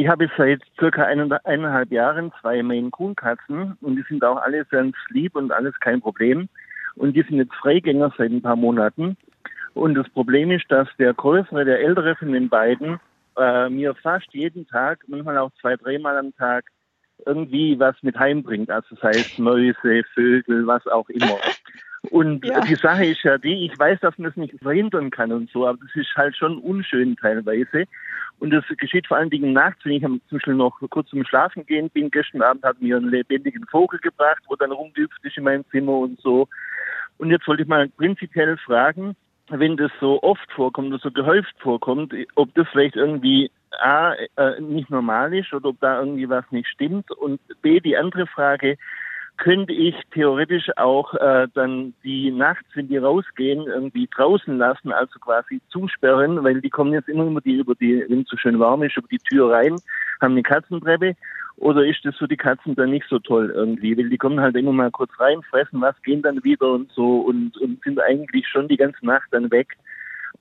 Ich habe seit circa eineinhalb Jahren zwei Maine Coon Katzen und die sind auch alle ganz lieb und alles kein Problem. Und die sind jetzt Freigänger seit ein paar Monaten. Und das Problem ist, dass der größere, der ältere von den beiden äh, mir fast jeden Tag, manchmal auch zwei, dreimal am Tag, irgendwie was mit heimbringt. Also sei es Mäuse, Vögel, was auch immer. Und ja. die Sache ist ja die, ich weiß, dass man das nicht verhindern kann und so, aber das ist halt schon unschön teilweise. Und das geschieht vor allen Dingen nachts, wenn ich zum Beispiel noch kurz zum Schlafen gehen bin. Gestern Abend hat mir einen lebendigen Vogel gebracht, wo dann rumgehüpft ist in meinem Zimmer und so. Und jetzt wollte ich mal prinzipiell fragen, wenn das so oft vorkommt oder so gehäuft vorkommt, ob das vielleicht irgendwie A, äh, nicht normal ist oder ob da irgendwie was nicht stimmt. Und B, die andere Frage, könnte ich theoretisch auch äh, dann die nachts, wenn die rausgehen, irgendwie draußen lassen, also quasi zusperren, weil die kommen jetzt immer über die, über die, wenn es so schön warm ist, über die Tür rein, haben eine Katzentreppe. Oder ist das für die Katzen dann nicht so toll irgendwie? Weil die kommen halt immer mal kurz rein, fressen was, gehen dann wieder und so und, und sind eigentlich schon die ganze Nacht dann weg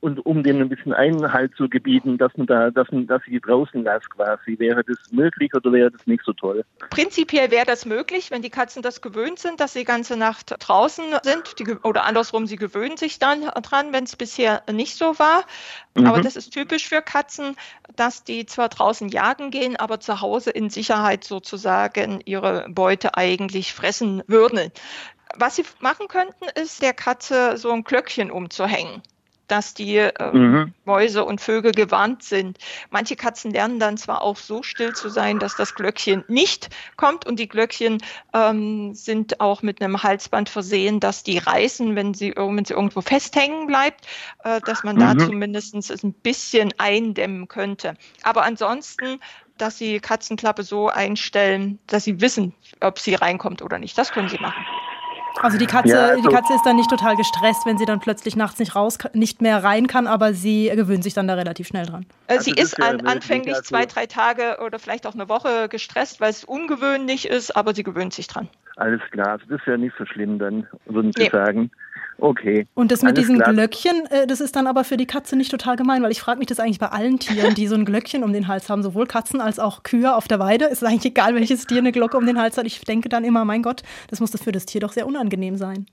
und um denen ein bisschen Einhalt zu gebieten, dass man da, dass man, dass sie draußen lässt quasi. Wäre das möglich oder wäre das nicht so toll? Prinzipiell wäre das möglich, wenn die Katzen das gewöhnt sind, dass sie ganze Nacht draußen sind. Die, oder andersrum, sie gewöhnen sich dann dran, wenn es bisher nicht so war. Mhm. Aber das ist typisch für Katzen, dass die zwar draußen jagen gehen, aber zu Hause in Sicherheit sozusagen ihre Beute eigentlich fressen würden. Was sie machen könnten, ist der Katze so ein Glöckchen umzuhängen dass die äh, mhm. Mäuse und Vögel gewarnt sind. Manche Katzen lernen dann zwar auch so still zu sein, dass das Glöckchen nicht kommt und die Glöckchen ähm, sind auch mit einem Halsband versehen, dass die reißen, wenn sie, wenn sie irgendwo festhängen bleibt, äh, dass man mhm. da zumindest es ein bisschen eindämmen könnte. Aber ansonsten dass sie Katzenklappe so einstellen, dass sie wissen, ob sie reinkommt oder nicht. Das können sie machen. Also die Katze, ja, also die Katze ist dann nicht total gestresst, wenn sie dann plötzlich nachts nicht raus, nicht mehr rein kann, aber sie gewöhnt sich dann da relativ schnell dran. Äh, also sie ist an, anfänglich also zwei, drei Tage oder vielleicht auch eine Woche gestresst, weil es ungewöhnlich ist, aber sie gewöhnt sich dran. Alles klar, also das ist ja nicht so schlimm dann, würden Sie nee. sagen. Okay. Und das mit diesen klar. Glöckchen, äh, das ist dann aber für die Katze nicht total gemein, weil ich frage mich das eigentlich bei allen Tieren, die so ein Glöckchen um den Hals haben, sowohl Katzen als auch Kühe auf der Weide. Es ist eigentlich egal, welches Tier eine Glocke um den Hals hat. Ich denke dann immer, mein Gott, das muss das für das Tier doch sehr unangenehm sein.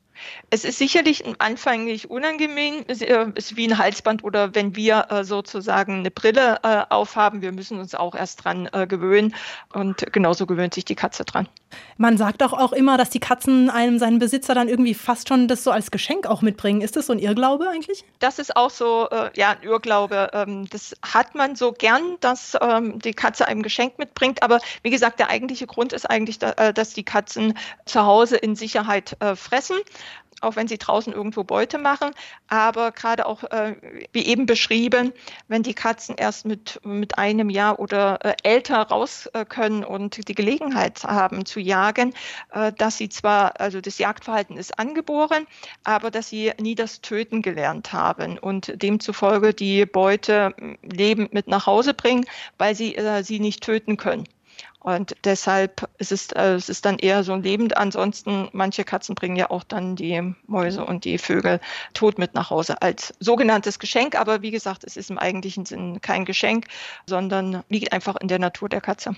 Es ist sicherlich anfänglich unangenehm, es äh, ist wie ein Halsband oder wenn wir äh, sozusagen eine Brille äh, aufhaben, wir müssen uns auch erst dran gewöhnen und genauso gewöhnt sich die Katze dran. Man sagt auch, auch immer, dass die Katzen einem seinen Besitzer dann irgendwie fast schon das so als Geschenk auch mitbringen. Ist das so ein Irrglaube eigentlich? Das ist auch so, ja, ein Irrglaube. Ähm, das hat man so gern, dass ähm, die Katze einem Geschenk mitbringt. Aber wie gesagt, der eigentliche Grund ist eigentlich, dass die Katzen zu Hause in Sicherheit fressen auch wenn sie draußen irgendwo Beute machen. Aber gerade auch, äh, wie eben beschrieben, wenn die Katzen erst mit, mit einem Jahr oder äh, älter raus äh, können und die Gelegenheit haben zu jagen, äh, dass sie zwar, also das Jagdverhalten ist angeboren, aber dass sie nie das Töten gelernt haben und demzufolge die Beute lebend mit nach Hause bringen, weil sie äh, sie nicht töten können. Und deshalb ist es, äh, es ist dann eher so lebend. Ansonsten, manche Katzen bringen ja auch dann die Mäuse und die Vögel tot mit nach Hause als sogenanntes Geschenk. Aber wie gesagt, es ist im eigentlichen Sinn kein Geschenk, sondern liegt einfach in der Natur der Katze.